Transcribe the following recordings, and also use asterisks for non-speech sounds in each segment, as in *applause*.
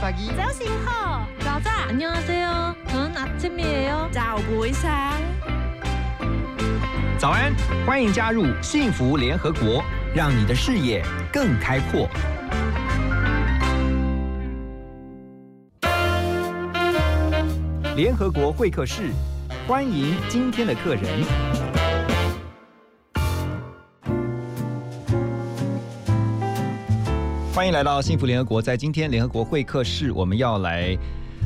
Selamat pagi. 早醒好，早早，안녕하세요。저는아침이에요。 早不一상早安，欢迎加入幸福联合国，让你的视野更开阔。联合国会客室，欢迎今天的客人。 欢迎来到幸福联合国，在今天联合国会客室，我们要来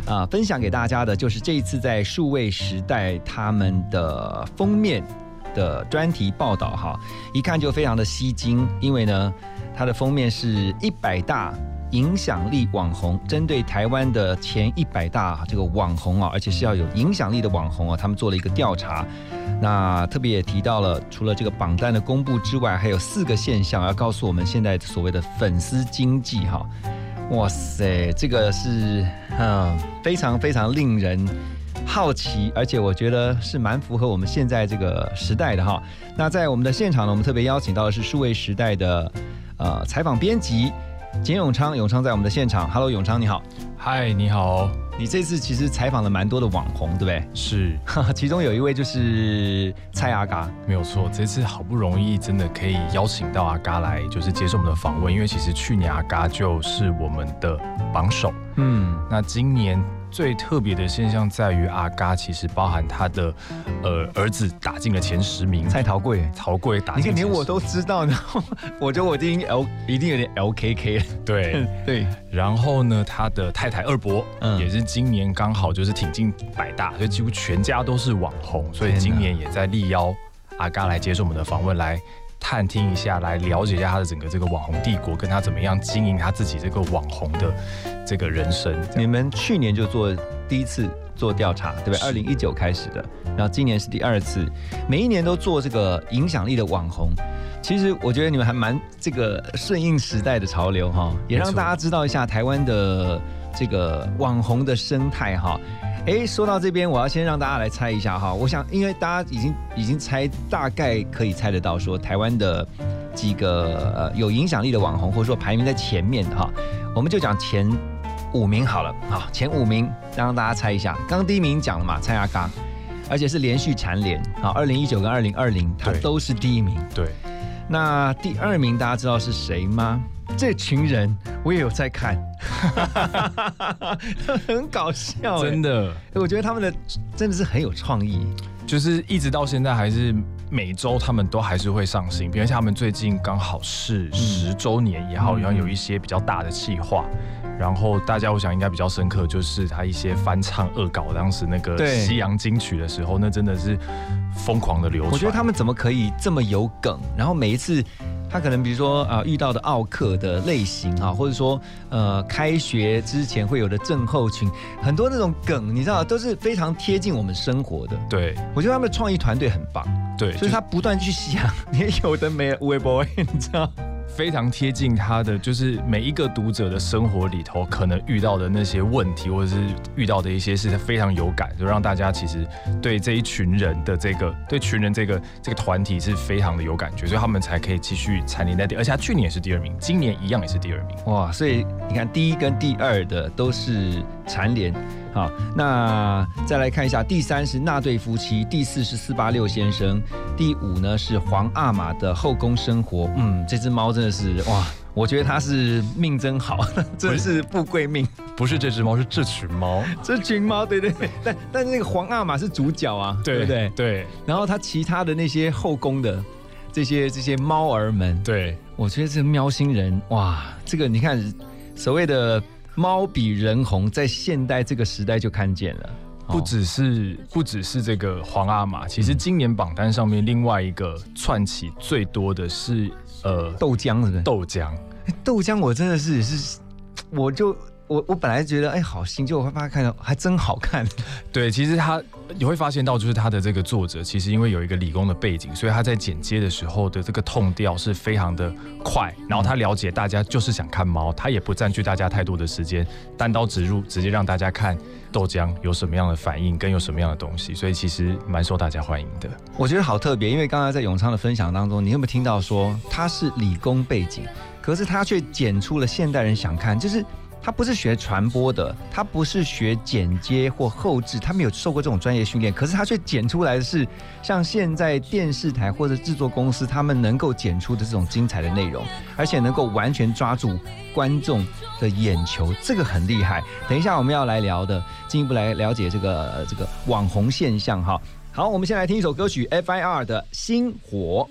啊、分享给大家的，就是这一次在数位时代他们的封面的专题报道哈，一看就非常的吸睛，因为呢，它的封面是一百大影响力网红，针对台湾的前一百大这个网红啊，而且是要有影响力的网红啊，他们做了一个调查。那特别也提到了，除了这个榜单的公布之外，还有四个现象要告诉我们现在所谓的粉丝经济哈。哇塞，这个是嗯非常非常令人好奇，而且我觉得是蛮符合我们现在这个时代的哈。那在我们的现场呢，我们特别邀请到的是数位时代的呃采访编辑简永昌，永昌在我们的现场。Hello，永昌你好。嗨，你好，你这次其实采访了蛮多的网红，对不对？是 *laughs* 其中有一位就是蔡阿嘎，没有错。这次好不容易真的可以邀请到阿嘎来，就是接受我们的访问，因为其实去年阿嘎就是我们的榜首。嗯，那今年最特别的现象在于阿嘎其实包含他的呃儿子打进了前十名，蔡桃贵，陶贵打进前十，连我都知道然后，*laughs* 我觉得我一定 L 一定有点 LKK 了。对。*laughs* 对，然后呢，他的太太二伯，嗯。也是今年刚好就是挺进百大，所以几乎全家都是网红，所以今年也在力邀阿嘎来接受我们的访问，来探听一下，来了解一下他的整个这个网红帝国，跟他怎么样经营他自己这个网红的这个人生。你们去年就做第一次做调查，对不对？是二零一九开始的，然后今年是第二次，每一年都做这个影响力的网红。其实我觉得你们还蛮这个顺应时代的潮流哈，也让大家知道一下台湾的这个网红的生态哈。诶，说到这边，我要先让大家来猜一下哈。我想，因为大家已经已经猜，大概可以猜得到说台湾的几个呃有影响力的网红，或者说排名在前面的哈，我们就讲前五名好了。好，前五名让大家猜一下。刚刚第一名讲了嘛，蔡阿刚，而且是连续蝉联。啊，二零一九跟二零二零，他都是第一名。对，那第二名大家知道是谁吗？这群人我也有在看，*laughs* 很搞笑、真的，我觉得他们的真的是很有创意。就是一直到现在还是每周他们都还是会上新比如像他们最近刚好是十周年也好，嗯然后有一些比较大的企划。然后大家我想应该比较深刻，就是他一些翻唱恶搞当时那个对西洋金曲的时候，那真的是疯狂的流传。我觉得他们怎么可以这么有梗？然后每一次他可能比如说啊、呃遇到的奥克的类型啊，或者说呃开学之前会有的症候群，很多那种梗，你知道都是非常贴近我们生活的。对我觉得他们的创意团队很棒，对，所以他不断去想，*laughs* 也有的没微博，你知道。非常贴近他的，就是每一个读者的生活里头可能遇到的那些问题，或者是遇到的一些事，他非常有感，就让大家其实对这一群人的这个对群人这个这个团体是非常的有感觉，所以他们才可以继续蝉联在第，而且他去年也是第二名，今年一样也是第二名。哇，所以你看第一跟第二的都是蝉联。好，那再来看一下，第三是那对夫妻，第四是四八六先生，第五呢是皇阿玛的后宫生活。嗯，这只猫真的是哇，我觉得它是命真好，*laughs* 真的是富贵命。不是这只猫，是这群猫。这群猫，对对对，但但是那个皇阿玛是主角啊，对不对？对然后它其他的那些后宫的这些这些猫儿们，对，我觉得这喵星人哇，这个你看，所谓的猫比人红，在现代这个时代就看见了。不只是不只是这个皇阿玛，其实今年榜单上面另外一个窜起最多的是呃豆浆是不是？豆浆。豆浆我真的是是，我就我我本来觉得哎好新，结果我发现看到还真好看。*laughs* 对，其实他你会发现到，就是他的这个作者，其实因为有一个理工的背景，所以他在剪接的时候的这个痛调是非常的快，然后他了解大家就是想看猫，他也不占据大家太多的时间，单刀直入，直接让大家看豆浆有什么样的反应，跟有什么样的东西，所以其实蛮受大家欢迎的。我觉得好特别，因为刚才在永昌的分享当中，你有没有听到说他是理工背景，可是他却剪出了现代人想看，就是他不是学传播的，他不是学剪接或后置，他没有受过这种专业训练，可是他却剪出来的是像现在电视台或者制作公司他们能够剪出的这种精彩的内容，而且能够完全抓住观众的眼球，这个很厉害。等一下我们要来聊的，进一步来了解这个这个网红现象哈。好，我们先来听一首歌曲 F.I.R 的《星火》。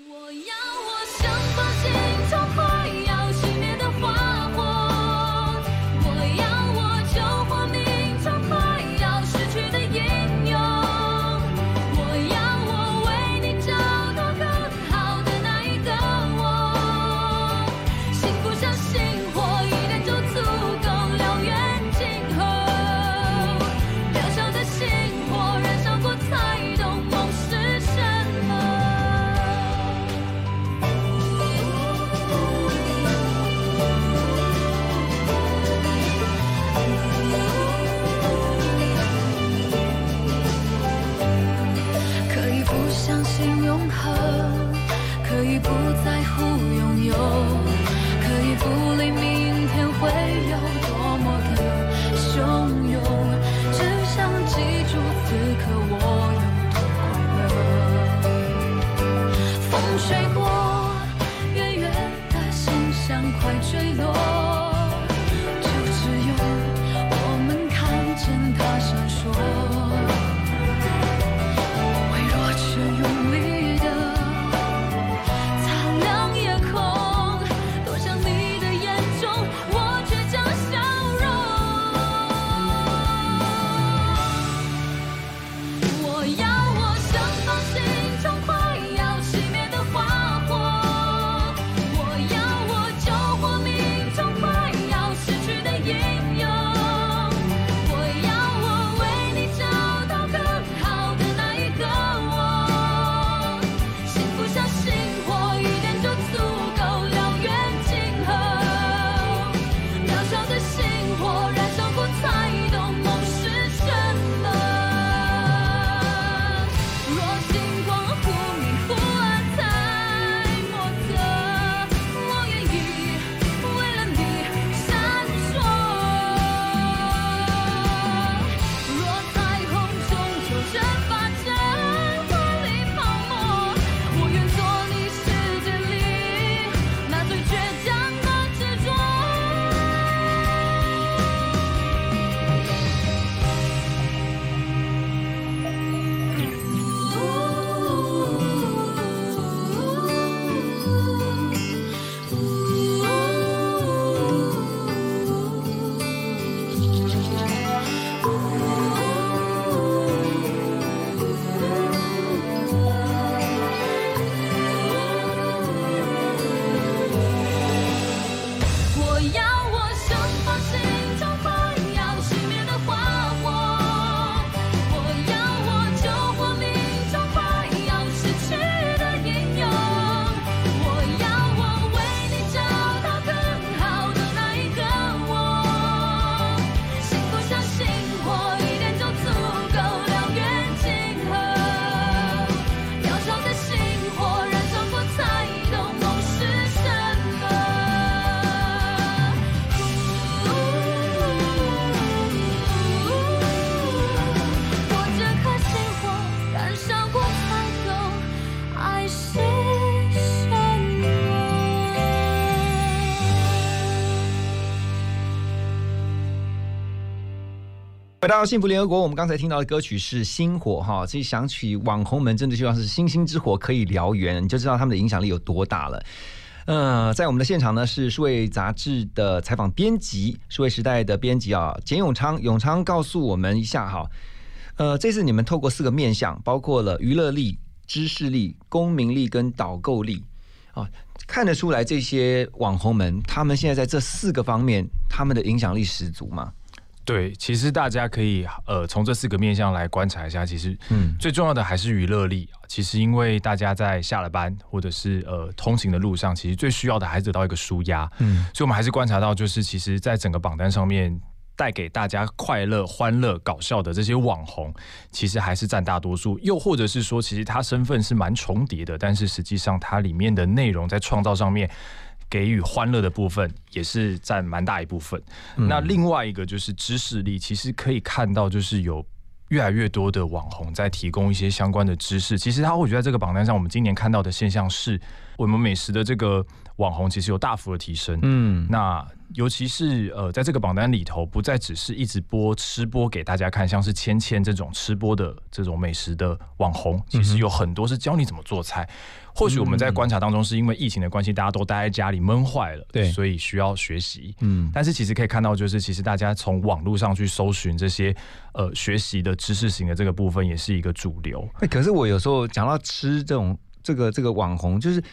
星光。回到幸福联合国，我们刚才听到的歌曲是《星火》哈，这想起网红们，真的就像是星星之火，可以燎原，你就知道他们的影响力有多大了。呃，在我们的现场呢是数位杂志的采访编辑，数位时代的编辑啊，简永昌，永昌告诉我们一下哈，呃，这次你们透过四个面向，包括了娱乐力、知识力、公民力跟导购力啊，看得出来这些网红们，他们现在在这四个方面，他们的影响力十足嘛。对，其实大家可以呃从这四个面向来观察一下，其实嗯最重要的还是娱乐力啊。其实因为大家在下了班或者是呃通勤的路上，其实最需要的还是得到一个舒压。嗯所以我们还是观察到，就是其实在整个榜单上面。带给大家快乐、欢乐、搞笑的这些网红，其实还是占大多数。又或者是说，其实他身份是蛮重叠的，但是实际上它里面的内容在创造上面。给予欢乐的部分也是占蛮大一部分。嗯那另外一个就是知识力，其实可以看到就是有。越来越多的网红在提供一些相关的知识，其实他或许在这个榜单上，我们今年看到的现象是，我们美食的这个网红其实有大幅的提升。嗯，那尤其是呃，在这个榜单里头，不再只是一直播吃播给大家看，像是芊芊这种吃播的这种美食的网红，其实有很多是教你怎么做菜。或许我们在观察当中，是因为疫情的关系，大家都待在家里闷坏了，对所以需要学习。嗯，但是其实可以看到，就是其实大家从网络上去搜寻这些呃学习的知识型的这个部分，也是一个主流。欸可是我有时候讲到吃这种这个这个网红，就是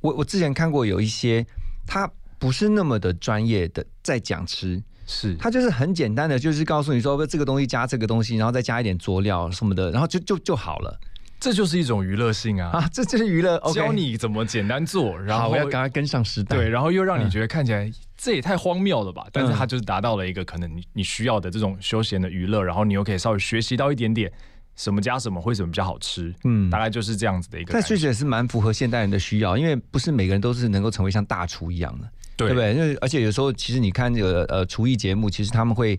我我之前看过有一些他不是那么的专业的在讲吃，是他就是很简单的，就是告诉你说这个东西加这个东西，然后再加一点佐料什么的，然后就就就好了这就是一种娱乐性啊，啊，*laughs* 这就是娱乐。教你怎么简单做，然，后我要赶快跟上时代。对，然后又让你嗯觉得看起来这也太荒谬了吧？但是它就是达到了一个可能你你需要的这种休闲的娱乐，然后你又可以稍微学习到一点点什么加什么会什么比较好吃，嗯大概就是这样子的一个。但确实也是蛮符合现代人的需要，因为不是每个人都是能够成为像大厨一样的，对不对？因为而且有时候其实你看这个呃厨艺节目，其实他们会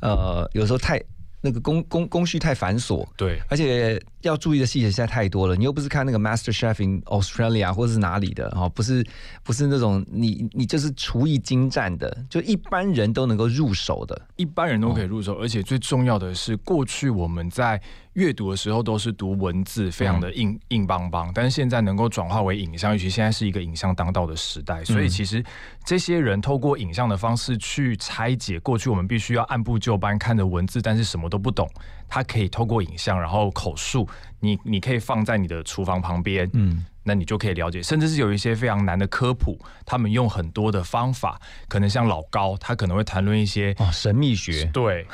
呃有时候太那个工工工序太繁琐，对而且要注意的细节实在太多了。你又不是看那个 Master Chef in Australia 或者是哪里的哦，不是不是那种你你就是厨艺精湛的，就一般人都能够入手的。一般人都可以入手，而且最重要的是，过去我们在阅读的时候都是读文字，非常的硬、硬邦邦，但是现在能够转化为影像，尤其现在是一个影像当道的时代，所以其实这些人透过影像的方式去拆解过去我们必须要按部就班看着文字，但是什么都不懂，他可以透过影像，然后口述，你你可以放在你的厨房旁边，嗯，那你就可以了解，甚至是有一些非常难的科普，他们用很多的方法，可能像老高，他可能会谈论一些哦，神秘学。对，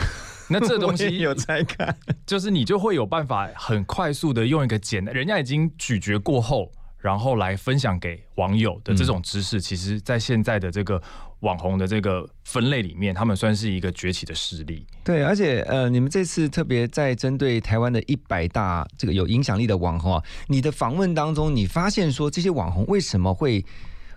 *laughs* 那这东西有在看，就是你就会有办法很快速的用一个简单，人家已经咀嚼过后，然后来分享给网友的这种知识，其实在现在的这个网红的这个分类里面，他们算是一个崛起的势力。对，而且呃，你们这次特别在针对台湾的一百大这个有影响力的网红啊，你的访问当中，你发现说这些网红为什么会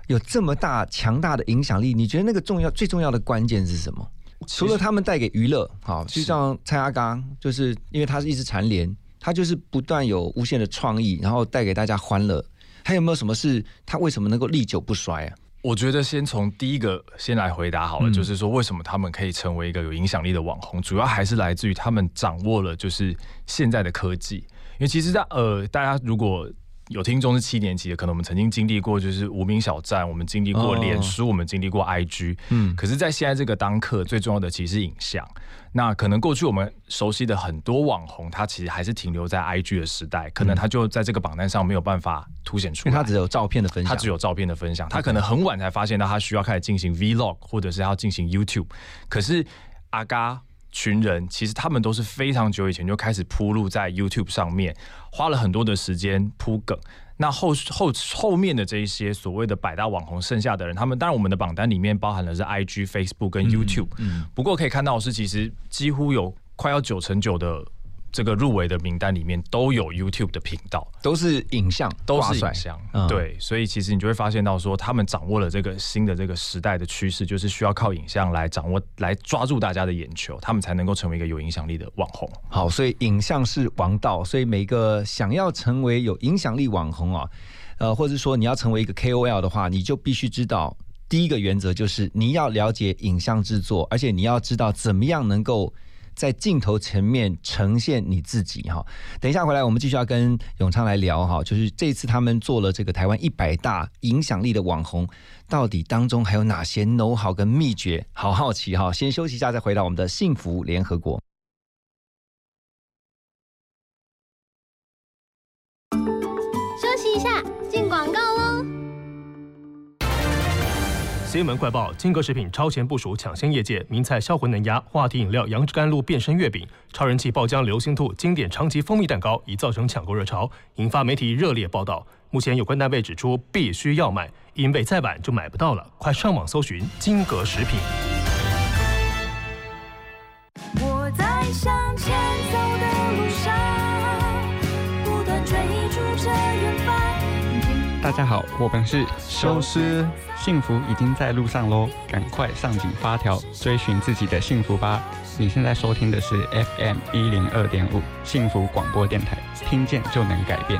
有这么大强大的影响力？你觉得那个重要最重要的关键是什么？除了他们带给娱乐，好，就像蔡阿刚，就是因为他是一直蝉联，他就是不断有无限的创意，然后带给大家欢乐。还有没有什么是他为什么能够历久不衰啊？我觉得先从第一个先来回答好了，嗯就是说为什么他们可以成为一个有影响力的网红，主要还是来自于他们掌握了就是现在的科技。因为其实在呃，大家如果有听众是七年级的，可能我们曾经经历过就是无名小站，我们经历过哦脸书，我们经历过 IG，嗯，可是，在现在这个当刻，最重要的其实是影像。那可能过去我们熟悉的很多网红，他其实还是停留在 IG 的时代，可能他就在这个榜单上没有办法凸显出来。因为他只有照片的分享，他只有照片的分享，他可能很晚才发现到他需要开始进行 Vlog，或者是要进行 YouTube。可是阿嘎群人其实他们都是非常久以前就开始铺路在 YouTube 上面，花了很多的时间铺梗。那后后后面的这一些所谓的百大网红，剩下的人，他们当然我们的榜单里面包含的是 IG、Facebook 跟 YouTube，、嗯不过可以看到是，其实几乎有快要九成九的这个入围的名单里面都有 YouTube 的频道。都是影像，都是影像，嗯对，所以其实你就会发现到说，他们掌握了这个新的这个时代的趋势，就是需要靠影像来掌握、来抓住大家的眼球，他们才能够成为一个有影响力的网红。好，所以影像是王道，所以每个想要成为有影响力网红啊，呃，或者说你要成为一个 KOL 的话，你就必须知道第一个原则就是你要了解影像制作，而且你要知道怎么样能够。在镜头前面呈现你自己哈，等一下回来我们继续要跟永昌来聊哈，就是这次他们做了这个台湾一百大影响力的网红，到底当中还有哪些 NO 好跟秘诀？好好奇哈，先休息一下再回到我们的幸福联合国。新闻快报：金格食品超前部署，抢先业界，名菜销魂能鸭、话题饮料杨枝甘露变身月饼、超人气爆浆流星兔经典长崎蜂蜜蛋糕，已造成抢购热潮，引发媒体热烈报道。目前有关单位指出，必须要买，因为再晚就买不到了。快上网搜寻金格食品。我在向前大家好，我们是修斯，幸福已经在路上喽，赶快上紧发条，追寻自己的幸福吧。你现在收听的是 FM 一零二点五幸福广播电台，听见就能改变。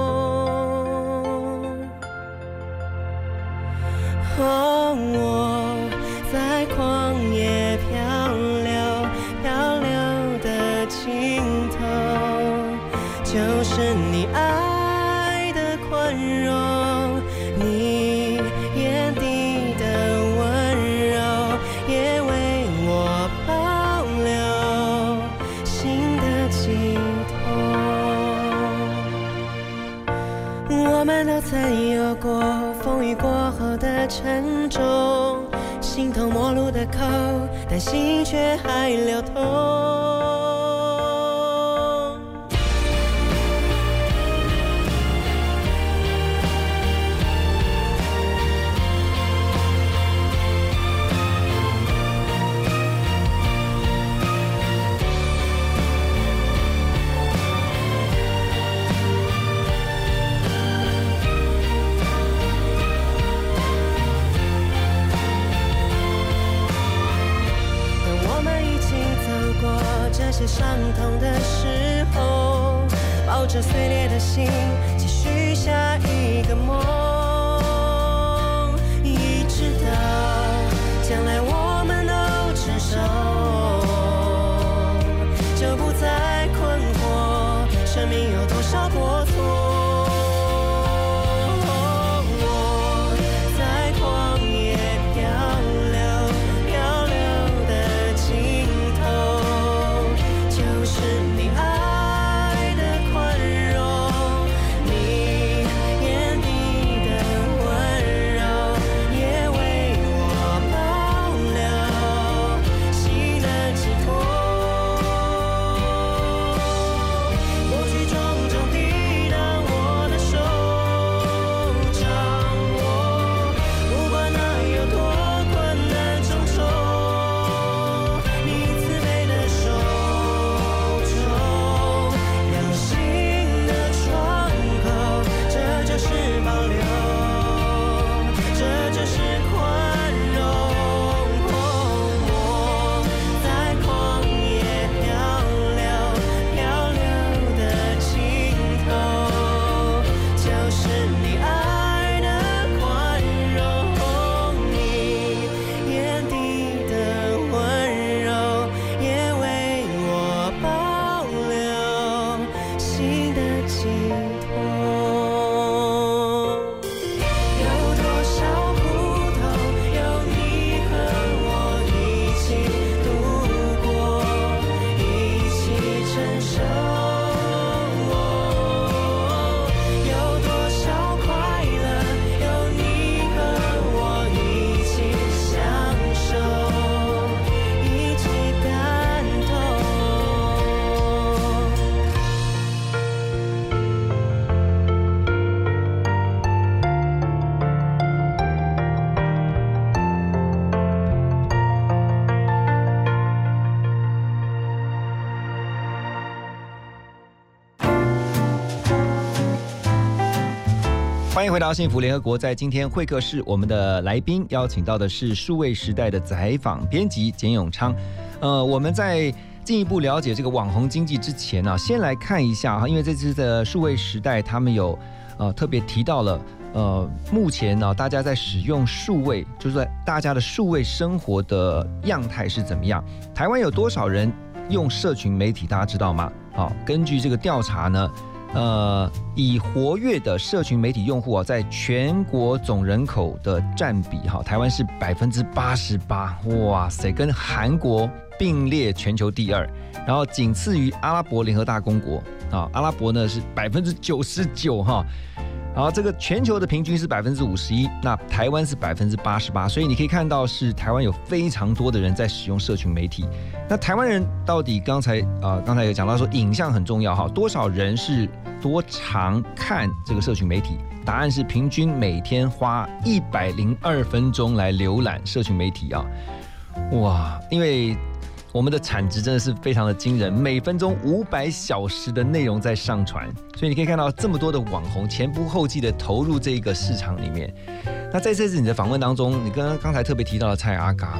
过风雨过后的沉重，心头陌路的口，但心却还流通。欢迎回到幸福联合国，在今天会客室，我们的来宾邀请到的是数位时代的采访编辑简永昌。呃，我们在进一步了解这个网红经济之前呢、先来看一下哈，因为这次的数位时代，他们有呃特别提到了。呃，目前呢，大家在使用数位，就是在大家的数位生活的样态是怎么样？台湾有多少人用社群媒体？大家知道吗？好、根据这个调查呢，呃，以活跃的社群媒体用户啊，在全国总人口的占比，哈，台湾是百分之八十八，哇塞，跟韩国并列全球第二，然后仅次于阿拉伯联合大公国啊，阿拉伯呢是百分之九十九哈。好这个全球的平均是百分之五十一，那台湾是百分之八十八，所以你可以看到是台湾有非常多的人在使用社群媒体。那台湾人到底刚才呃刚才有讲到说影像很重要哈，多少人是多常看这个社群媒体？答案是平均每天花一百零二分钟来浏览社群媒体啊！哇，因为我们的产值真的是非常的惊人，每分钟五百小时的内容在上传，所以你可以看到这么多的网红前仆后继的投入这一个市场里面。那在这次你的访问当中，你跟刚才特别提到了蔡阿嘎，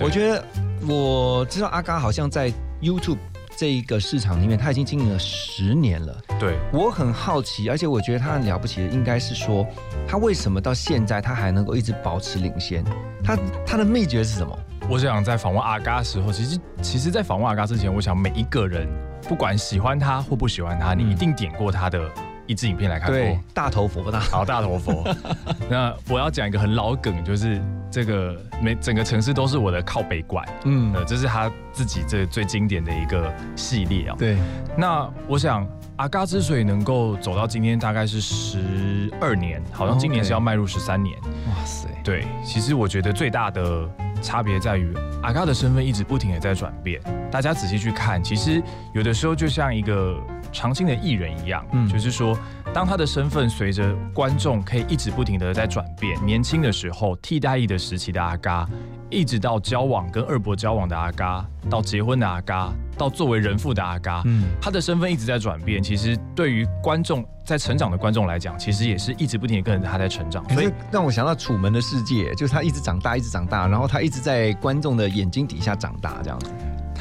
我觉得我知道阿嘎好像在 YouTube 这一个市场里面，他已经经营了十年了。对，我很好奇，而且我觉得他很了不起的，应该是说他为什么到现在他还能够一直保持领先？他他的秘诀是什么？我想在访问阿嘎的时候，其实其实，在访问阿嘎之前，我想每一个人，不管喜欢他或不喜欢他，你一定点过他的一支影片来看过。对，大头佛大好大头佛。*laughs* 那我要讲一个很老梗，就是这个每整个城市都是我的靠北馆，嗯呃，这是他自己这最经典的一个系列啊。对，那我想阿嘎之所以能够走到今天，大概是十二年，好像今年是要迈入十三年。哇塞，对，其实我觉得最大的差别在于阿嘎的身份一直不停的在转变。大家仔细去看，其实有的时候就像一个常青的艺人一样，嗯就是说，当他的身份随着观众可以一直不停的在转变，年轻的时候替代役的时期的阿嘎，一直到交往跟二伯交往的阿嘎，到结婚的阿嘎，到作为人父的阿嘎，嗯，他的身份一直在转变。其实对于观众在成长的观众来讲，其实也是一直不停的跟着他在成长，所以让我想到《楚门的世界》，就是他一直长大，一直长大，然后他一直在观众的眼睛底下长大，这样子。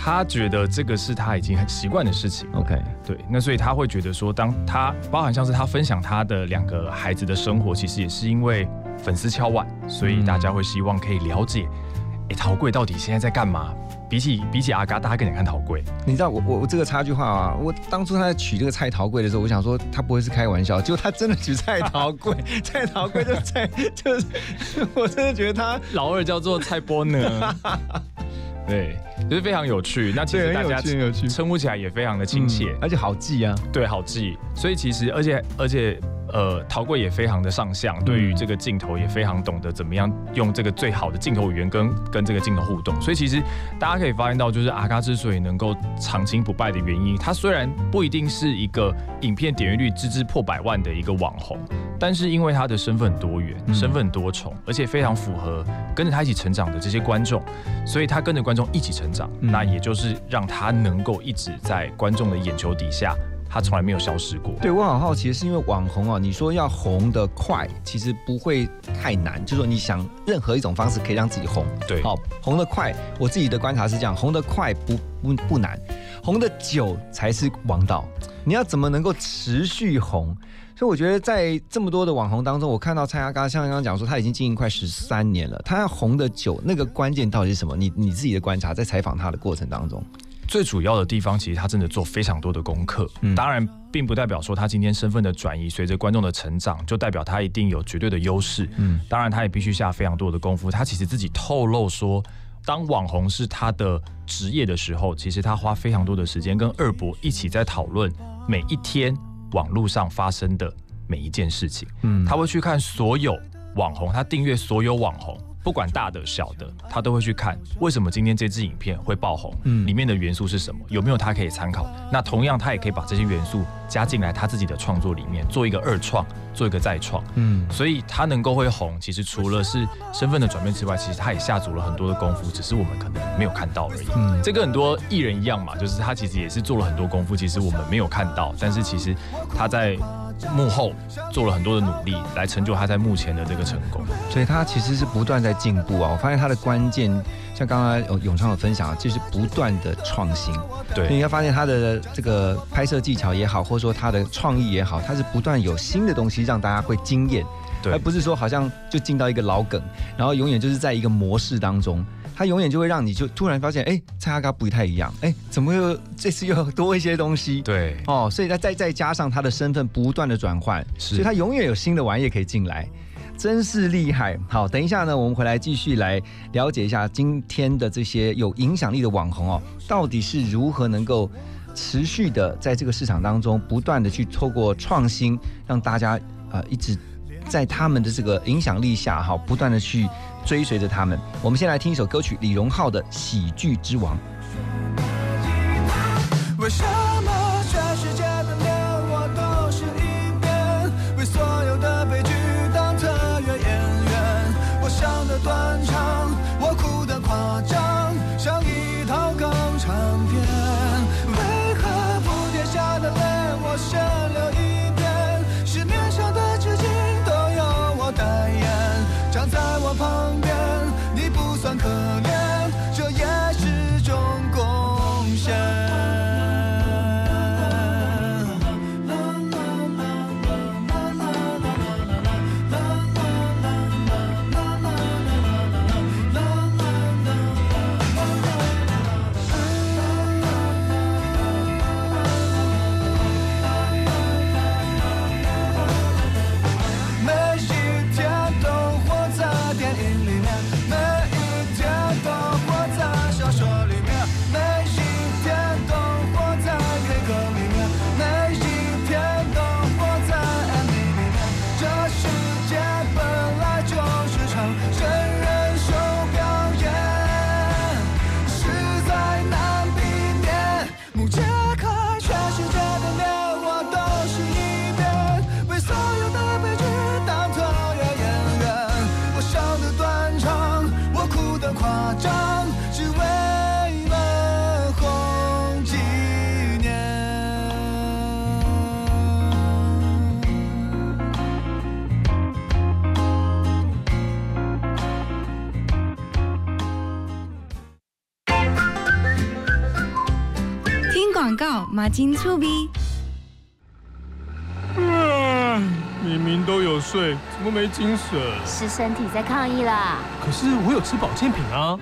他觉得这个是他已经很习惯的事情。OK，对，那所以他会觉得说，当他包含像是他分享他的两个孩子的生活，其实也是因为粉丝敲碗，所以大家会希望可以了解，哎、陶贵到底现在在干嘛？比起比起阿嘎，大家更想看陶贵。你知道我我我这个插句话啊，我当初他在取这个蔡陶贵的时候，我想说他不会是开玩笑，结果他真的取蔡陶贵，*laughs* 蔡陶贵就蔡就是，我真的觉得他老二叫做蔡波呢，*laughs* 对，就是非常有趣。那其实大家称呼起来也非常的亲切，而且好记啊。对，好记。所以其实，而且而且，呃，陶贵也非常的上相，对于这个镜头也非常懂得怎么样用这个最好的镜头语言跟跟这个镜头互动。所以其实大家可以发现到，就是阿嘎之所以能够长青不败的原因，他虽然不一定是一个影片点阅率支支破百万的一个网红，但是因为他的身份很多元、嗯身份很多重，而且非常符合跟着他一起成长的这些观众，所以他跟着观众一起成长，嗯那也就是让他能够一直在观众的眼球底下。他从来没有消失过。对我很好奇，是因为网红啊，你说要红得快，其实不会太难，就是说你想任何一种方式可以让自己红，对好，红得快，我自己的观察是这样，红得快不不不难，红得久才是王道。你要怎么能够持续红？所以我觉得在这么多的网红当中，我看到蔡阿嘎像刚刚讲说，他已经经营快十三年了，他要红的久，那个关键到底是什么？你你自己的观察，在采访他的过程当中，最主要的地方，其实他真的做非常多的功课。嗯当然，并不代表说他今天身份的转移，随着观众的成长，就代表他一定有绝对的优势。嗯当然，他也必须下非常多的功夫。他其实自己透露说，当网红是他的职业的时候，其实他花非常多的时间跟二伯一起在讨论每一天网络上发生的每一件事情。嗯他会去看所有网红，他订阅所有网红，不管大的小的，他都会去看为什么今天这支影片会爆红，嗯里面的元素是什么，有没有他可以参考。那同样，他也可以把这些元素加进来他自己的创作里面，做一个二创，做一个再创。嗯所以他能够会红，其实除了是身份的转变之外，其实他也下足了很多的功夫，只是我们可能没有看到而已。嗯这跟很多艺人一样嘛，就是他其实也是做了很多功夫，其实我们没有看到，但是其实他在幕后做了很多的努力，来成就他在目前的这个成功。所以他其实是不断在进步啊。我发现他的关键，像刚刚永永昌有分享，就是不断的创新。对你对，会发现他的这个拍摄技巧也好，或者说他的创意也好，他是不断有新的东西让大家会惊艳，对而不是说好像就进到一个老梗，然后永远就是在一个模式当中。他永远就会让你就突然发现，哎，蔡阿嘎不太一样，哎，怎么又这次又多一些东西？对，哦，所以他再再加上他的身份不断的转换，所以他永远有新的玩意可以进来，真是厉害。好，等一下呢，我们回来继续来了解一下今天的这些有影响力的网红哦，到底是如何能够持续的在这个市场当中不断的去透过创新，让大家呃一直在他们的这个影响力下哈，不断的去追随着他们。我们先来听一首歌曲，李荣浩的《喜剧之王》。为什么全世界告，马金醋逼。明明都有睡，怎么没精神？是身体在抗议啦。可是我有吃保健品啊。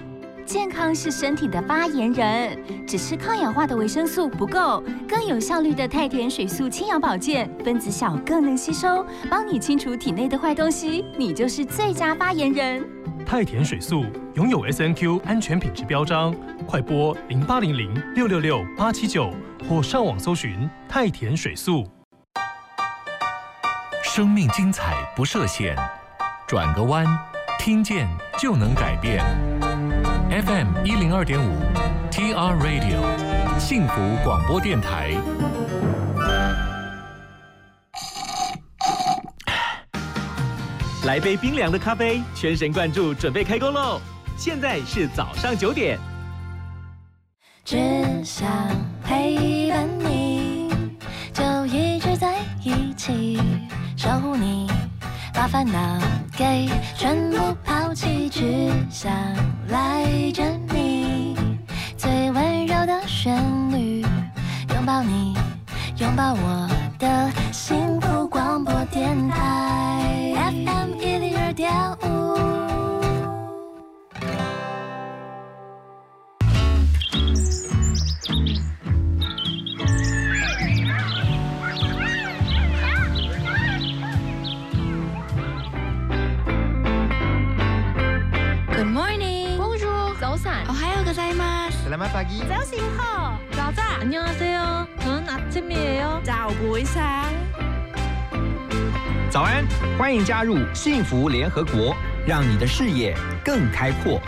健康是身体的发言人，只吃抗氧化的维生素不够，更有效率的太田水素清氧保健，分子小更能吸收，帮你清除体内的坏东西，你就是最佳发言人。太田水素拥有 S N Q 安全品质标章，快播零八零零六六六八七九或上网搜寻太田水素。生命精彩不设限，转个弯，听见就能改变。FM 一零二点五，TR Radio，幸福广播电台。来杯冰凉的咖啡，全神贯注，准备开工喽！现在是早上九点。只想陪伴你，就一直在一起，守护你，把烦恼给全部抛弃，只想赖着你，最温柔的旋律，拥抱你，拥抱我的幸福广播电台，FM 一零二点五。吗？ Selamat pagi. 早醒好，早早。 안녕하세요. 저는 아침이에요. 早不sáng。早安，欢迎加入幸福联合国，让你的视野更开阔。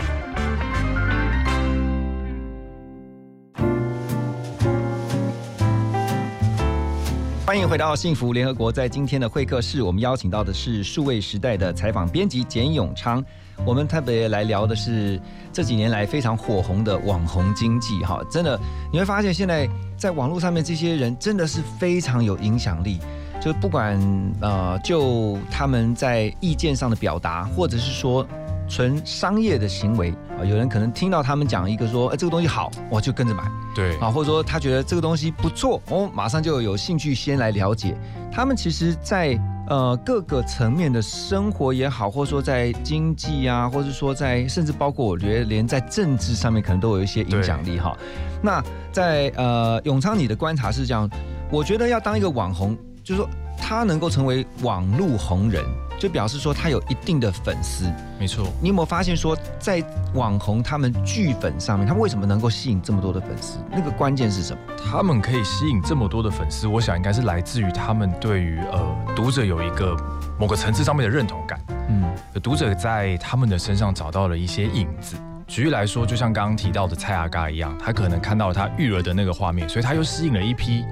欢迎回到幸福联合国，在今天的会客室，我们邀请到的是数位时代的采访编辑简永昌。 我们特别来聊的是这几年来非常火红的网红经济，哈，真的你会发现现在在网络上面这些人真的是非常有影响力。就不管呃，就他们在意见上的表达，或者是说纯商业的行为啊，有人可能听到他们讲一个说，哎、这个东西好，我就跟着买对啊，或者说他觉得这个东西不错，哦，马上就有兴趣先来了解。他们其实在，呃各个层面的生活也好，或者说在经济啊，或者说在甚至包括我觉得连在政治上面可能都有一些影响力哈。那在呃永昌你的观察是这样，我觉得要当一个网红，就是说他能够成为网络红人，就表示说他有一定的粉丝。没错。你有没有发现说，在网红他们剧粉上面，他们为什么能够吸引这么多的粉丝？那个关键是什么？他们可以吸引这么多的粉丝，我想应该是来自于他们对于呃读者有一个某个层次上面的认同感。嗯，读者在他们的身上找到了一些影子。举例来说，就像刚刚提到的蔡阿嘎一样，他可能看到了他育儿的那个画面，所以他又吸引了一批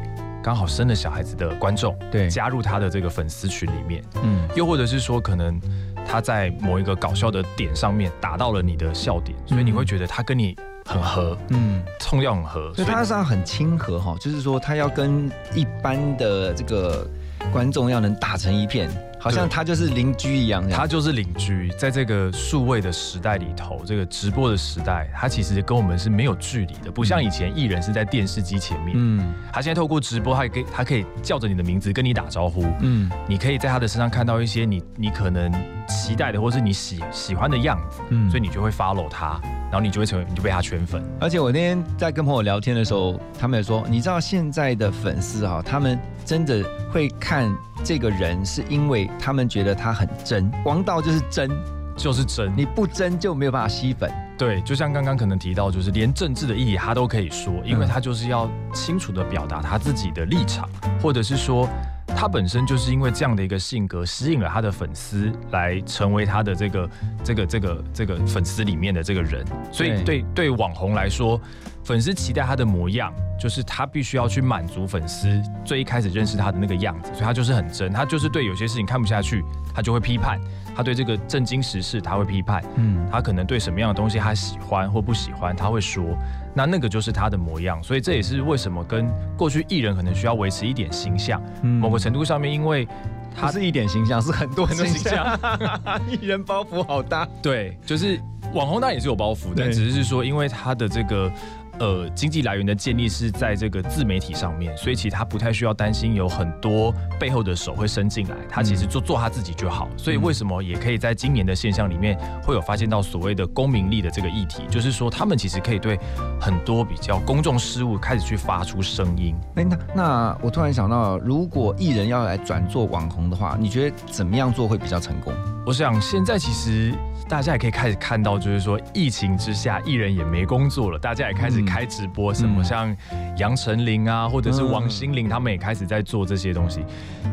刚好生了小孩子的观众，对，加入他的这个粉丝群里面。嗯，又或者是说，可能他在某一个搞笑的点上面打到了你的笑点，所以你会觉得他跟你很合，嗯，冲调很合，所以他上很亲和哈，就是说他要跟一般的这个观众要能打成一片，好像他就是邻居一样。他就是邻居，在这个数位的时代里头，这个直播的时代，他其实跟我们是没有距离的，不像以前艺人是在电视机前面。嗯，他现在透过直播，他可以他可以叫着你的名字跟你打招呼。嗯，你可以在他的身上看到一些你你可能期待的，或是你喜喜欢的样子。嗯所以你就会 follow 他，然后你就会成为，你就被他圈粉。而且我那天在跟朋友聊天的时候，他们也说，你知道现在的粉丝哈，他们真的会看这个人，是因为他们觉得他很真，王道就是真，就是真，你不真就没有办法吸粉。对，就像刚刚可能提到，就是连政治的意义他都可以说，因为嗯他就是要清楚的表达他自己的立场，或者是说他本身就是因为这样的一个性格吸引了他的粉丝来成为他的这个这个这个这个粉丝里面的这个人，所以对对网红来说，粉丝期待他的模样，就是他必须要去满足粉丝最一开始认识他的那个样子，所以他就是很真，他就是对有些事情看不下去，他就会批判，他对这个震惊时事他会批判，嗯，他可能对什么样的东西他喜欢或不喜欢，他会说，那那个就是他的模样，所以这也是为什么跟过去艺人可能需要维持一点形象，嗯某个程度上面，因为他是一点形象，是很多很多形形象，*laughs* 艺人包袱好大。对，就是网红当然也是有包袱，但只是说因为他的这个。呃，经济来源的建立是在这个自媒体上面，所以其实他不太需要担心有很多背后的手会伸进来，他其实做做他自己就好。所以为什么也可以在今年的现象里面会有发现到所谓的公民力的这个议题，就是说他们其实可以对很多比较公众事务开始去发出声音。哎，那那我突然想到，如果艺人要来转做网红的话，你觉得怎么样做会比较成功？我想现在其实大家也可以开始看到，就是说疫情之下，艺人也没工作了，大家也开始开直播，什么像杨丞琳啊，或者是王心凌，他们也开始在做这些东西，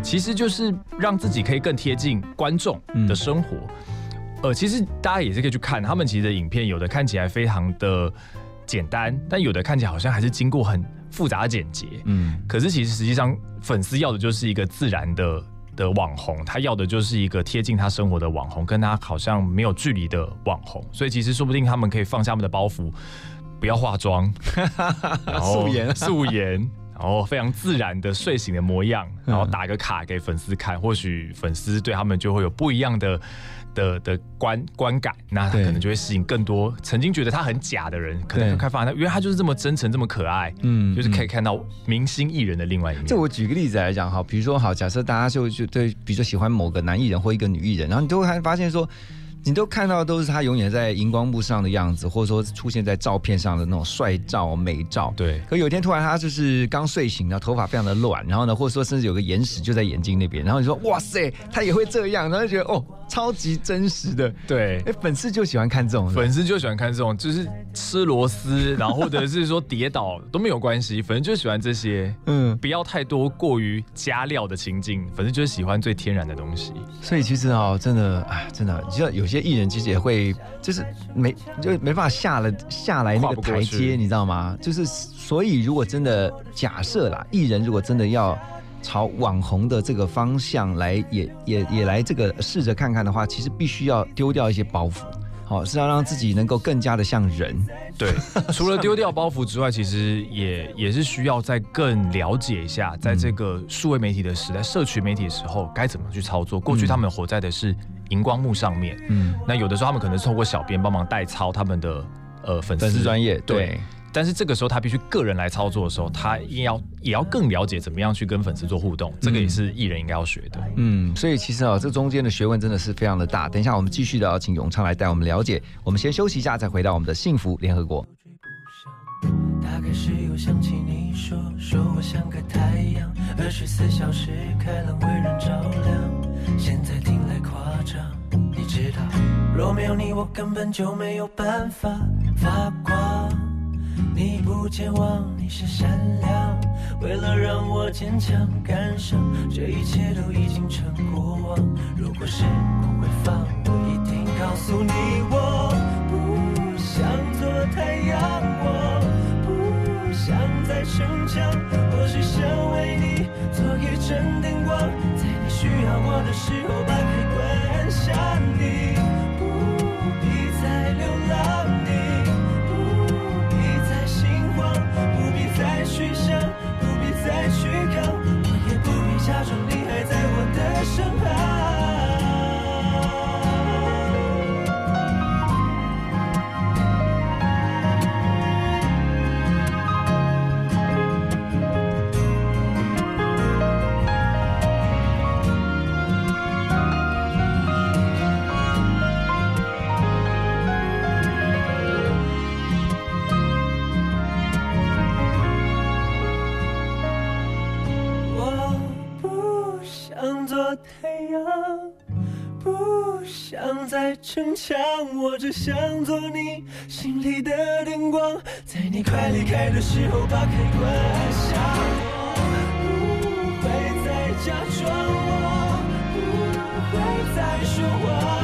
其实就是让自己可以更贴近观众的生活。呃，其实大家也是可以去看他们其实的影片，有的看起来非常的简单，但有的看起来好像还是经过很复杂的剪辑。嗯，可是其实实际上粉丝要的就是一个自然的。的网红，他要的就是一个贴近他生活的网红，跟他好像没有距离的网红，所以其实说不定他们可以放下他们的包袱，不要化妆，*laughs* 然后素颜 *laughs* 素颜，然后非常自然的睡醒的模样，然后打个卡给粉丝看，或许粉丝对他们就会有不一样的。的的观观感，那他可能就会吸引更多曾经觉得他很假的人，可能会开发他，因为他就是这么真诚，这么可爱，嗯，就是可以看到明星艺人的另外一面。就我举个例子来讲哈，比如说好，假设大家就就对，比如说喜欢某个男艺人或一个女艺人，然后你都会发现说。你都看到都是他永远在荧光幕上的样子，或者说出现在照片上的那种帅照、美照。对。可有一天突然他就是刚睡醒，然后头发非常的乱，然后呢，或者说甚至有个眼屎就在眼睛那边，然后你说哇塞，他也会这样，然后就觉得哦，超级真实的。对。哎，粉丝就喜欢看这种，粉丝就喜欢看这种，就是吃螺丝，然后或者是说跌倒都没有关系，粉丝就喜欢这些。嗯，不要太多过于加料的情境，粉丝就是喜欢最天然的东西。所以其实哦，真的啊，真的，你知道有些艺人其实也会，就是没就没办法下了下来那个台阶，你知道吗？就是所以如果真的假设啦，艺人如果真的要朝网红的这个方向来，也也也来这个试着看看的话，其实必须要丢掉一些包袱。好、是要让自己能够更加的像人。对，*laughs* 除了丢掉包袱之外，其实也也是需要再更了解一下，在这个数位媒体的时代、社群媒体的时候，该怎么去操作。过去他们活在的是荧光幕上面，嗯，那有的时候他们可能是透过小编帮忙代操他们的呃粉丝粉丝专业对对。但是这个时候他必须个人来操作的时候，他也要也要更了解怎么样去跟粉丝做互动，这个也是艺人应该要学的。嗯，所以其实啊，这中间的学问真的是非常的大。等一下我们继续的要请永昌来带我们了解。我们先休息一下，再回到我们的幸福联合国。大概是又想起你说，说我像个太阳，二十四小时开朗为人照亮。现在听来夸张，你知道，若没有你，我根本就没有办法发光。你不健忘，你是善良，为了让我坚强感伤，这一切都已经成过往。如果时光回放，我一定告诉你，我不想做太阳，我不想再逞强，或许想为逞强，我只想做你心里的灯光，在你快离开的时候把开关按下。我不会再假装，我不会再说谎。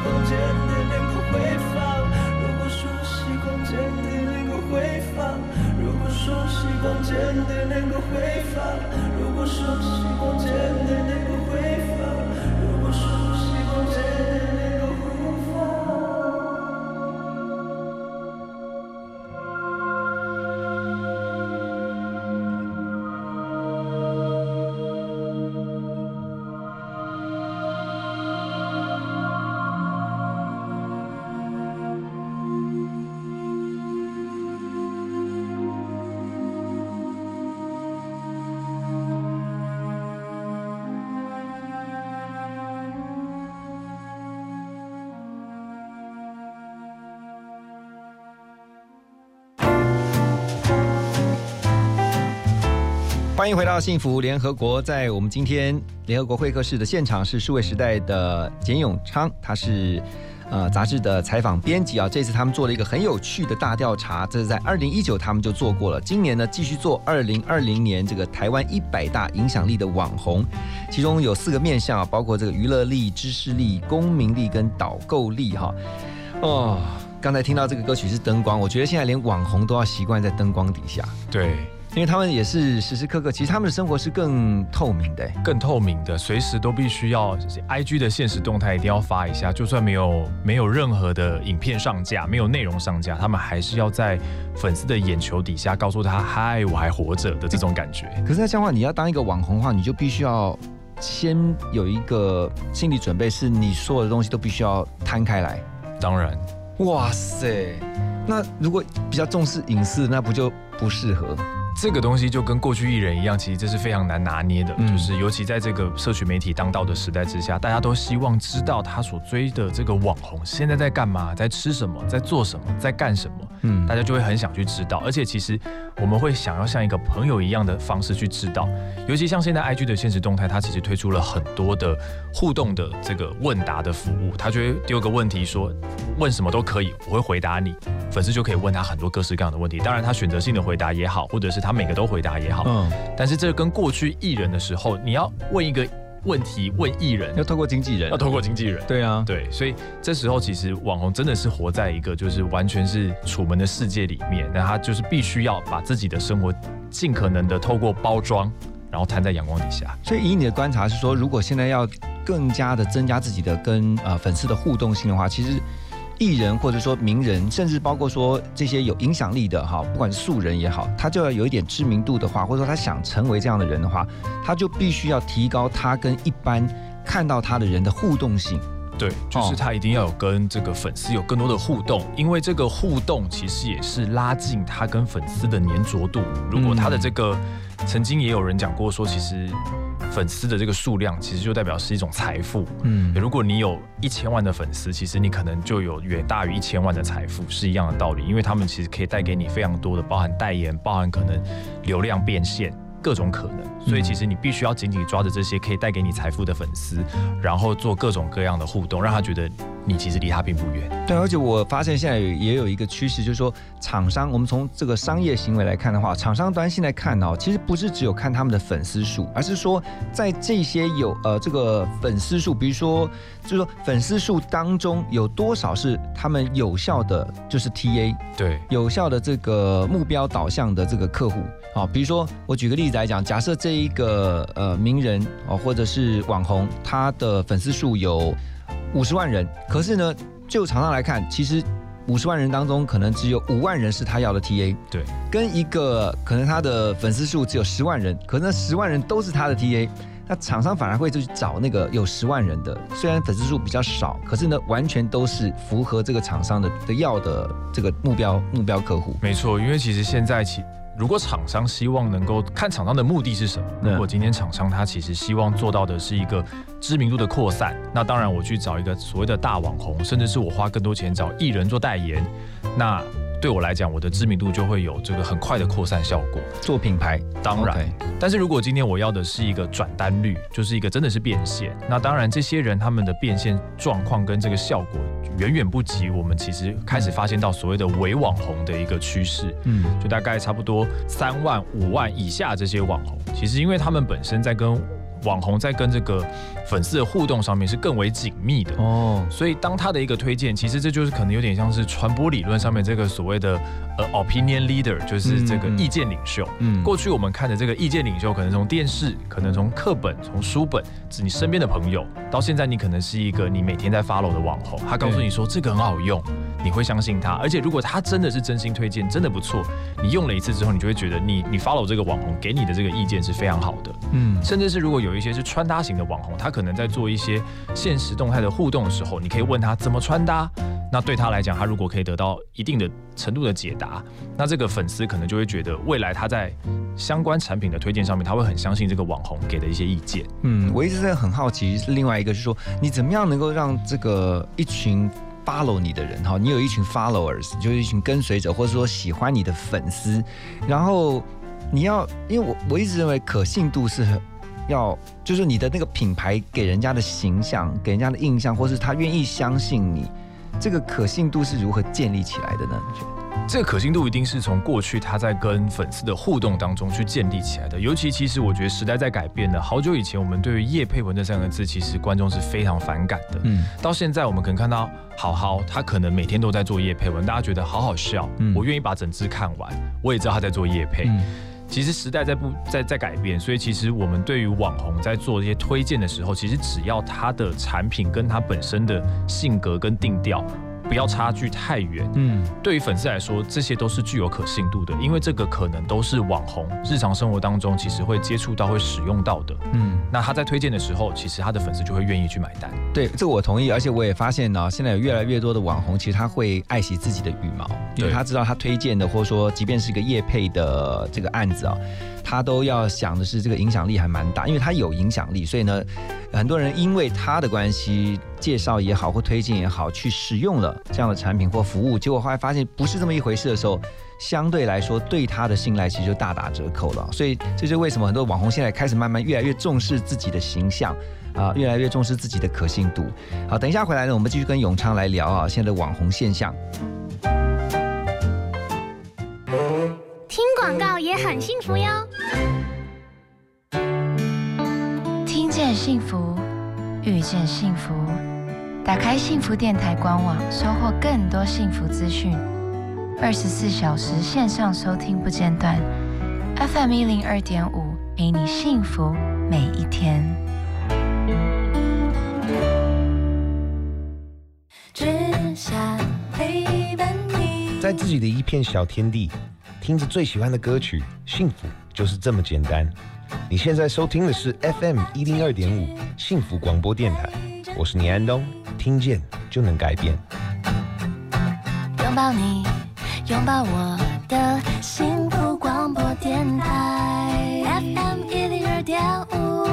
时光真的能够回放，如果说时光真的能够回放，如果说时光真的能够回放，如果说时光真的能够回放，迎回到幸福联合国，在我们今天联合国会客室的现场是数位时代的简永昌，他是呃杂志的采访编辑啊。这次他们做了一个很有趣的大调查，这是在二零一九他们就做过了，今年呢继续做二零二零年这个台湾一百大影响力的网红，其中有四个面向啊，包括这个娱乐力、知识力、公民力跟导购力哈。哦，刚才听到这个歌曲是灯光，我觉得现在连网红都要习惯在灯光底下。对，因为他们也是时时刻刻，其实他们的生活是更透明的。更透明的，随时都必须要 IG 的现实动态一定要发一下，就算没有没有任何的影片上架，没有内容上架，他们还是要在粉丝的眼球底下告诉他嗨，我还活着的这种感觉。可是，在这样的话，你要当一个网红的话，你就必须要先有一个心理准备，是你所有的东西都必须要摊开来。当然，哇塞，那如果比较重视隐私，那不就不适合？这个东西就跟过去艺人一样，其实这是非常难拿捏的，嗯就是尤其在这个社群媒体当道的时代之下，大家都希望知道他所追的这个网红现在在干嘛，在吃什么，在做什么，在干什么，嗯大家就会很想去知道。而且其实我们会想要像一个朋友一样的方式去知道，尤其像现在 IG 的现实动态，它其实推出了很多的互动的这个问答的服务，他就会丢个问题说问什么都可以，我会回答你，粉丝就可以问他很多各式各样的问题。当然，他选择性的回答也好，或者是他每个都回答也好，嗯，但是这跟过去艺人的时候，你要问一个问题问艺人，要透过经纪人，要透过经纪人。对啊，对，所以这时候其实网红真的是活在一个就是完全是楚门的世界里面，那他就是必须要把自己的生活尽可能的透过包装，然后摊在阳光底下。所以以你的观察是说，如果现在要更加的增加自己的跟呃粉丝的互动性的话，其实艺人或者说名人，甚至包括说这些有影响力的哈，不管是素人也好，他就要有一点知名度的话，或者说他想成为这样的人的话，他就必须要提高他跟一般看到他的人的互动性。对，就是他一定要有跟这个粉丝有更多的互动，因为这个互动其实也是拉近他跟粉丝的粘着度。如果他的这个，曾经也有人讲过说，其实粉丝的这个数量其实就代表是一种财富。嗯，如果你有一千万的粉丝，其实你可能就有远大于一千万的财富，是一样的道理。因为他们其实可以带给你非常多的，包含代言，包含可能流量变现。各种可能，所以其实你必须要紧紧抓着这些可以带给你财富的粉丝，然后做各种各样的互动，让他觉得你其实离他并不远。对，而且我发现现在也有一个趋势，就是说厂商，我们从这个商业行为来看的话，厂商端现在看哦，其实不是只有看他们的粉丝数，而是说在这些有呃这个粉丝数，比如说就是说粉丝数当中有多少是他们有效的，就是 TA，对，有效的这个目标导向的这个客户。好，比如说我举个例子来讲，假设这一个呃名人哦，或者是网红，他的粉丝数有五十万人，可是呢，就厂商来看，其实五十万人当中，可能只有五万人是他要的 TA。对，跟一个可能他的粉丝数只有十万人，可能那十万人都是他的 TA，那厂商反而会就去找那个有十万人的，虽然粉丝数比较少，可是呢，完全都是符合这个厂商的的要的这个目标目标客户。没错，因为其实现在其。如果厂商希望能够看厂商的目的是什么？如果今天厂商他其实希望做到的是一个知名度的扩散，那当然我去找一个所谓的大网红，甚至是我花更多钱找艺人做代言，那。对我来讲，我的知名度就会有这个很快的扩散效果。做品牌，当然。但是如果今天我要的是一个转单率，就是一个真的是变现，那当然这些人他们的变现状况跟这个效果远远不及我们其实开始发现到所谓的伪网红的一个趋势。嗯，就大概差不多三万五万以下这些网红，其实因为他们本身在跟。网红在跟这个粉丝的互动上面是更为紧密的。哦，所以当他的一个推荐，其实这就是可能有点像是传播理论上面这个所谓的呃 opinion leader，就是这个意见领袖。嗯，过去我们看的这个意见领袖，可能从电视，可能从课本，从书本，是你身边的朋友，到现在你可能是一个你每天在 follow 的网红，他告诉你说这个很好用，你会相信他，而且如果他真的是真心推荐，真的不错，你用了一次之后，你就会觉得你你 follow 这个网红给你的这个意见是非常好的。嗯，甚至是如果有有一些是穿搭型的网红，他可能在做一些现实动态的互动的时候，你可以问他怎么穿搭。那对他来讲，他如果可以得到一定的程度的解答，那这个粉丝可能就会觉得，未来他在相关产品的推荐上面，他会很相信这个网红给的一些意见。嗯，我一直在很好奇，另外一个是说，你怎么样能够让这个一群 follow 你的人哈，你有一群 followers，就是一群跟随者，或者说喜欢你的粉丝，然后。你要，因为我我一直认为可信度是很要，就是你的那个品牌给人家的形象、给人家的印象，或是他愿意相信你，这个可信度是如何建立起来的呢？你觉得？这个可信度一定是从过去他在跟粉丝的互动当中去建立起来的。尤其其实我觉得时代在改变了，好久以前我们对于叶佩文这三个字，其实观众是非常反感的。嗯，到现在我们可能看到好好，他可能每天都在做叶佩文，大家觉得好好笑，我愿意把整支看完。我也知道他在做叶佩。其实时代在不在在改变，所以其实我们对于网红在做一些推荐的时候，其实只要他的产品跟他本身的性格跟定调。不要差距太远。嗯，对于粉丝来说，这些都是具有可信度的，因为这个可能都是网红日常生活当中其实会接触到、会使用到的。嗯，那他在推荐的时候，其实他的粉丝就会愿意去买单。对，这个我同意。而且我也发现呢，现在有越来越多的网红，其实他会爱惜自己的羽毛，因为他知道他推荐的，或者说即便是一个业配的这个案子啊。他都要想的是这个影响力还蛮大，因为他有影响力，所以呢，很多人因为他的关系，介绍也好或推荐也好，去使用了这样的产品或服务，结果后来发现不是这么一回事的时候，相对来说对他的信赖其实就大打折扣了。所以这就是为什么很多网红现在开始慢慢越来越重视自己的形象啊，越来越重视自己的可信度。好，等一下回来呢，我们继续跟永昌来聊啊，现在的网红现象。广告也很幸福哟。听见幸福，遇见幸福。打开幸福电台官网，收获更多幸福资讯。二十四小时线上收听不间断，FM 一零二点五，陪你幸福每一天。只想陪伴你。在自己的一片小天地，听着最喜欢的歌曲，幸福就是这么简单。你现在收听的是 FM 一零二点五幸福广播电台，我是倪安东，听见就能改变。拥抱你，拥抱我的幸福广播电台，FM 一零二点五。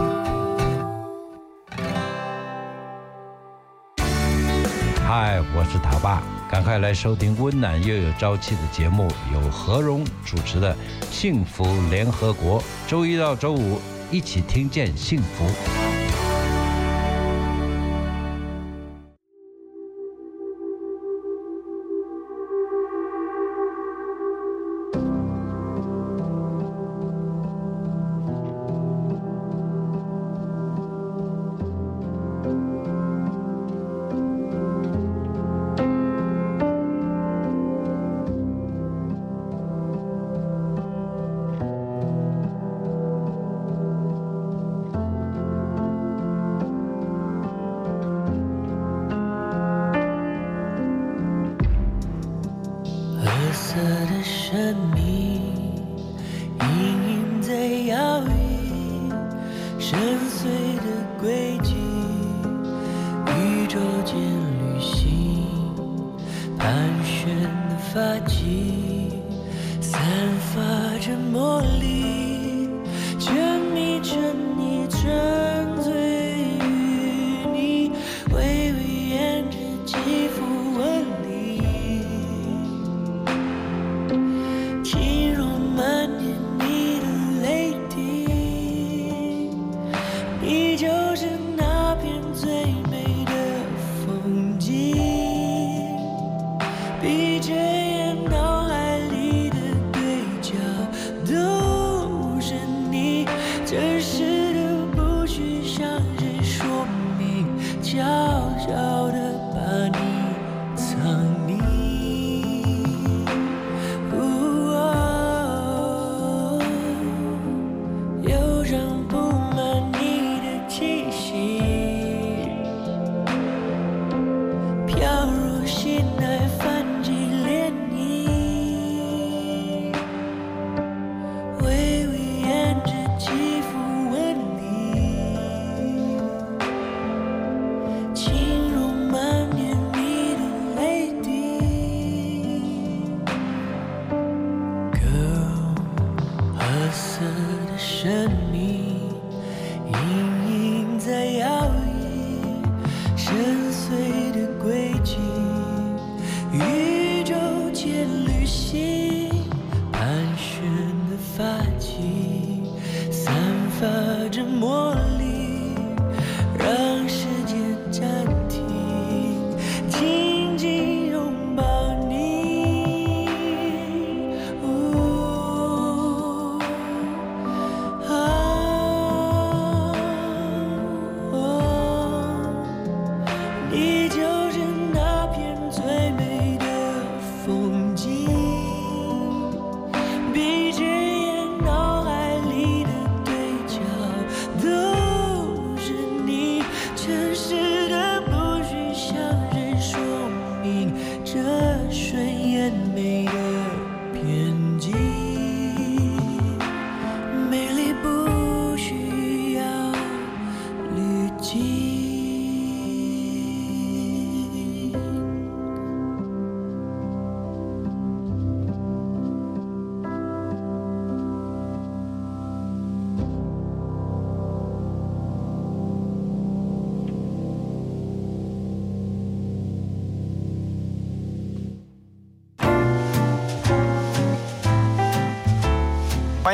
嗨，我是他爸，赶快来收听温暖又有朝气的节目，由何荣主持的《幸福联合国》，周一到周五一起听见幸福。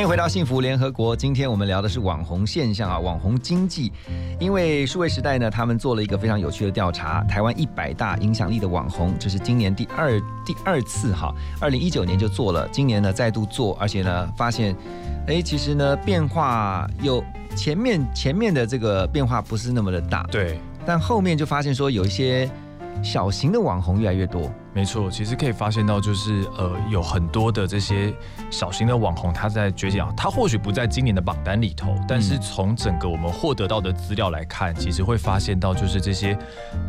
迎回到幸福联合国。今天我们聊的是网红现象啊，网红经济。因为数位时代呢，他们做了一个非常有趣的调查，台湾一百大影响力的网红，这是今年第二第二次哈，二零一九年就做了，今年呢再度做，而且呢发现，哎，其实呢变化有前面前面的这个变化不是那么的大，对，但后面就发现说有一些小型的网红越来越多。没错，其实可以发现到，就是呃，有很多的这些小型的网红，他在崛起啊。他或许不在今年的榜单里头，但是从整个我们获得到的资料来看，其实会发现到，就是这些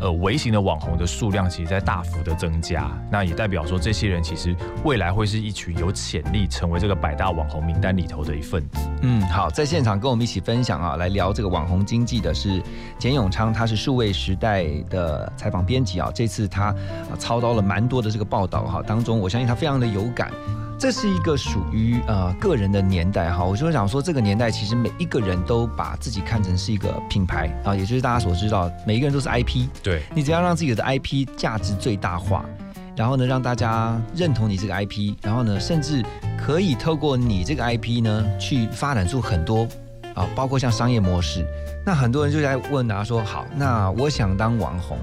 呃微型的网红的数量，其实在大幅的增加。那也代表说，这些人其实未来会是一群有潜力成为这个百大网红名单里头的一份子。嗯，好，在现场跟我们一起分享啊，来聊这个网红经济的是简永昌，他是数位时代的采访编辑啊。这次他啊操刀了蛮。蛮多的这个报道哈当中，我相信他非常的有感。这是一个属于呃个人的年代哈，我就想说，这个年代其实每一个人都把自己看成是一个品牌啊，也就是大家所知道，每一个人都是 IP。对，你只要让自己的 IP 价值最大化，然后呢，让大家认同你这个 IP，然后呢，甚至可以透过你这个 IP 呢，去发展出很多啊，包括像商业模式。那很多人就在问啊，说好，那我想当网红，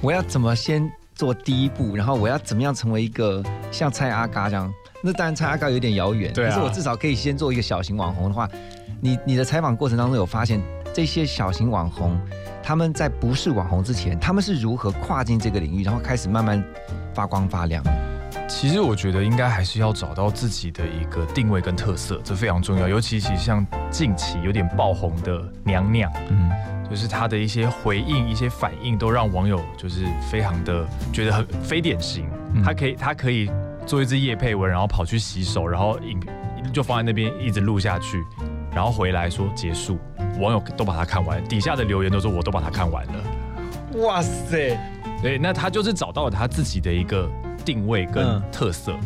我要怎么先？做第一步，然后我要怎么样成为一个像蔡阿嘎这样？那当然蔡阿嘎有点遥远，可是我至少可以先做一个小型网红的话，你你的采访过程当中有发现这些小型网红他们在不是网红之前，他们是如何跨进这个领域，然后开始慢慢发光发亮？其实我觉得应该还是要找到自己的一个定位跟特色，这非常重要。尤其其实像近期有点爆红的娘娘，嗯。就是她的一些回应、一些反应，都让网友就是非常的觉得很非典型。她可以，她可以做一支叶佩文，然后跑去洗手，然后影就放在那边一直录下去，然后回来说结束，网友都把它看完，底下的留言都说我都把它看完了。哇塞！对，那他就是找到了他自己的一个。定位跟特色，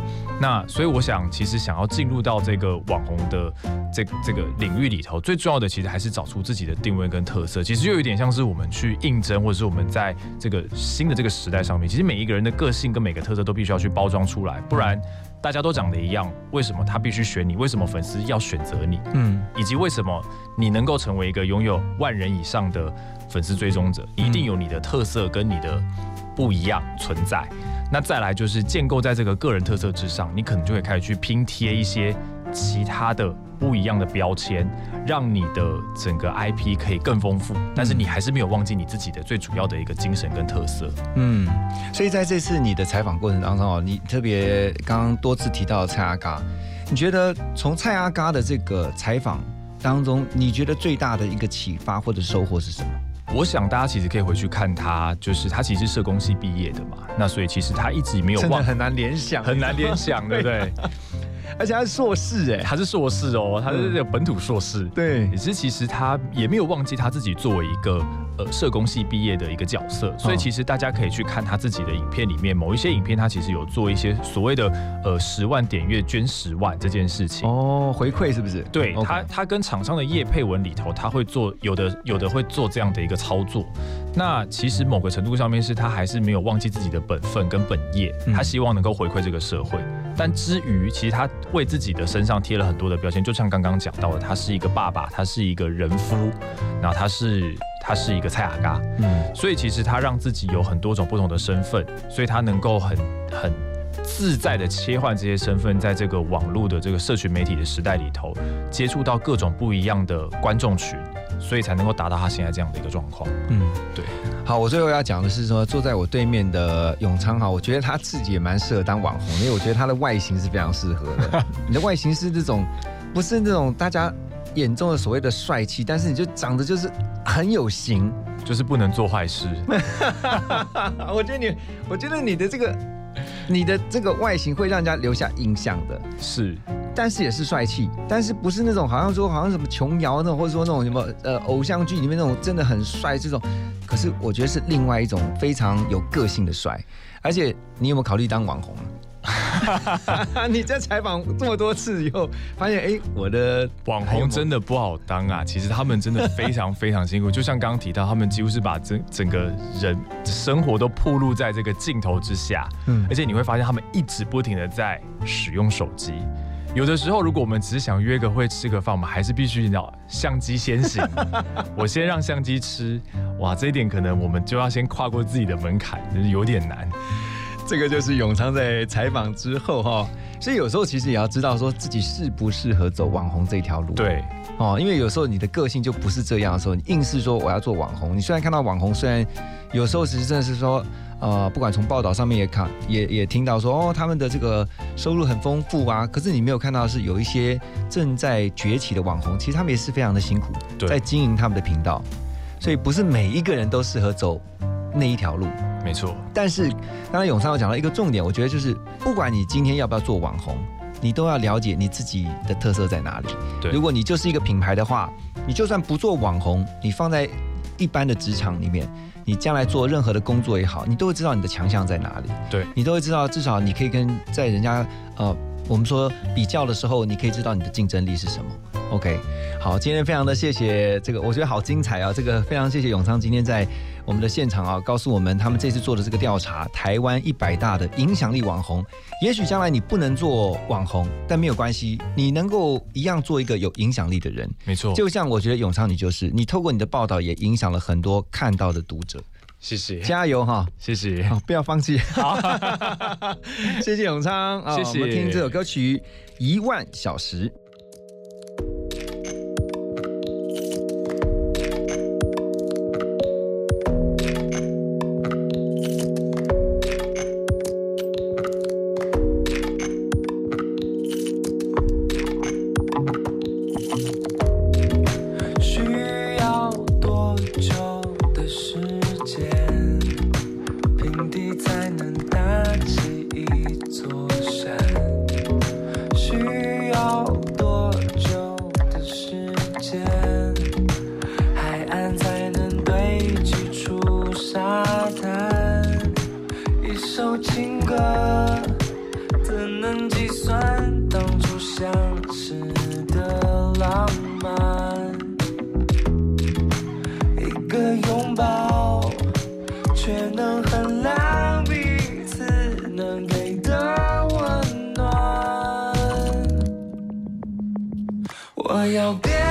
那所以我想，其实想要进入到这个网红的这这个领域里头，最重要的其实还是找出自己的定位跟特色。其实又有点像是我们去应征，或者是我们在这个新的这个时代上面，其实每一个人的个性跟每个特色都必须要去包装出来，不然大家都长得一样，为什么他必须选你？为什么粉丝要选择你？嗯，以及为什么你能够成为一个拥有万人以上的粉丝追踪者，一定有你的特色跟你的不一样存在。那再来就是建构在这个个人特色之上，你可能就会开始去拼贴一些其他的不一样的标签，让你的整个 IP 可以更丰富。但是你还是没有忘记你自己的最主要的一个精神跟特色。嗯，所以在这次你的采访过程当中哦，你特别刚刚多次提到蔡阿嘎，你觉得从蔡阿嘎的这个采访当中，你觉得最大的一个启发或者收获是什么？我想大家其实可以回去看他，就是他其实是社工系毕业的嘛，那所以其实他一直没有忘，很难联想，很难联想，对不对？*laughs* 而且他是硕士哎，他是硕士哦，他是本土硕士，对。也是其实他也没有忘记他自己作为一个呃社工系毕业的一个角色，所以其实大家可以去看他自己的影片里面，某一些影片他其实有做一些所谓的呃十万点阅捐十万这件事情。哦，回馈是不是？对他，他跟厂商的业配文里头，他会做有的有的会做这样的一个操作。那其实某个程度上面是他还是没有忘记自己的本分跟本业，他希望能够回馈这个社会。但之余，其实他为自己的身上贴了很多的标签，就像刚刚讲到的，他是一个爸爸，他是一个人夫，然后他是他是一个蔡阿嘎，嗯，所以其实他让自己有很多种不同的身份，所以他能够很很自在的切换这些身份，在这个网络的这个社群媒体的时代里头，接触到各种不一样的观众群。所以才能够达到他现在这样的一个状况。嗯，对。好，我最后要讲的是说，坐在我对面的永昌哈，我觉得他自己也蛮适合当网红，因为我觉得他的外形是非常适合的。*laughs* 你的外形是这种，不是那种大家眼中的所谓的帅气，但是你就长得就是很有型，就是不能做坏事。*laughs* 我觉得你，我觉得你的这个，你的这个外形会让人家留下印象的。是。但是也是帅气，但是不是那种好像说好像什么琼瑶那种，或者说那种什么呃偶像剧里面那种真的很帅这种。可是我觉得是另外一种非常有个性的帅。而且你有没有考虑当网红？你在采访这么多次以后，发现哎，我的网红真的不好当啊！其实他们真的非常非常辛苦，就像刚刚提到，他们几乎是把整整个人生活都暴露在这个镜头之下。嗯，而且你会发现他们一直不停的在使用手机。有的时候，如果我们只是想约个会吃个饭，我们还是必须你知道相机先行，*laughs* 我先让相机吃，哇，这一点可能我们就要先跨过自己的门槛，就是有点难。这个就是永昌在采访之后哈，所以有时候其实也要知道说自己适不适合走网红这条路。对，哦，因为有时候你的个性就不是这样的时候，你硬是说我要做网红，你虽然看到网红，虽然有时候其实真的是说，呃，不管从报道上面也看，也也听到说，哦，他们的这个收入很丰富啊，可是你没有看到是有一些正在崛起的网红，其实他们也是非常的辛苦，在经营他们的频道，所以不是每一个人都适合走那一条路。没错，但是刚才永昌有讲到一个重点，我觉得就是不管你今天要不要做网红，你都要了解你自己的特色在哪里。对，如果你就是一个品牌的话，你就算不做网红，你放在一般的职场里面，你将来做任何的工作也好，你都会知道你的强项在哪里。对，你都会知道，至少你可以跟在人家呃，我们说比较的时候，你可以知道你的竞争力是什么。OK，好，今天非常的谢谢这个，我觉得好精彩啊！这个非常谢谢永昌今天在我们的现场啊，告诉我们他们这次做的这个调查，台湾一百大的影响力网红。也许将来你不能做网红，但没有关系，你能够一样做一个有影响力的人。没错，就像我觉得永昌你就是，你透过你的报道也影响了很多看到的读者。谢谢，加油哈！谢谢，好，不要放弃。好，*laughs* 谢谢永昌谢。我们听这首歌曲《一万小时》。要变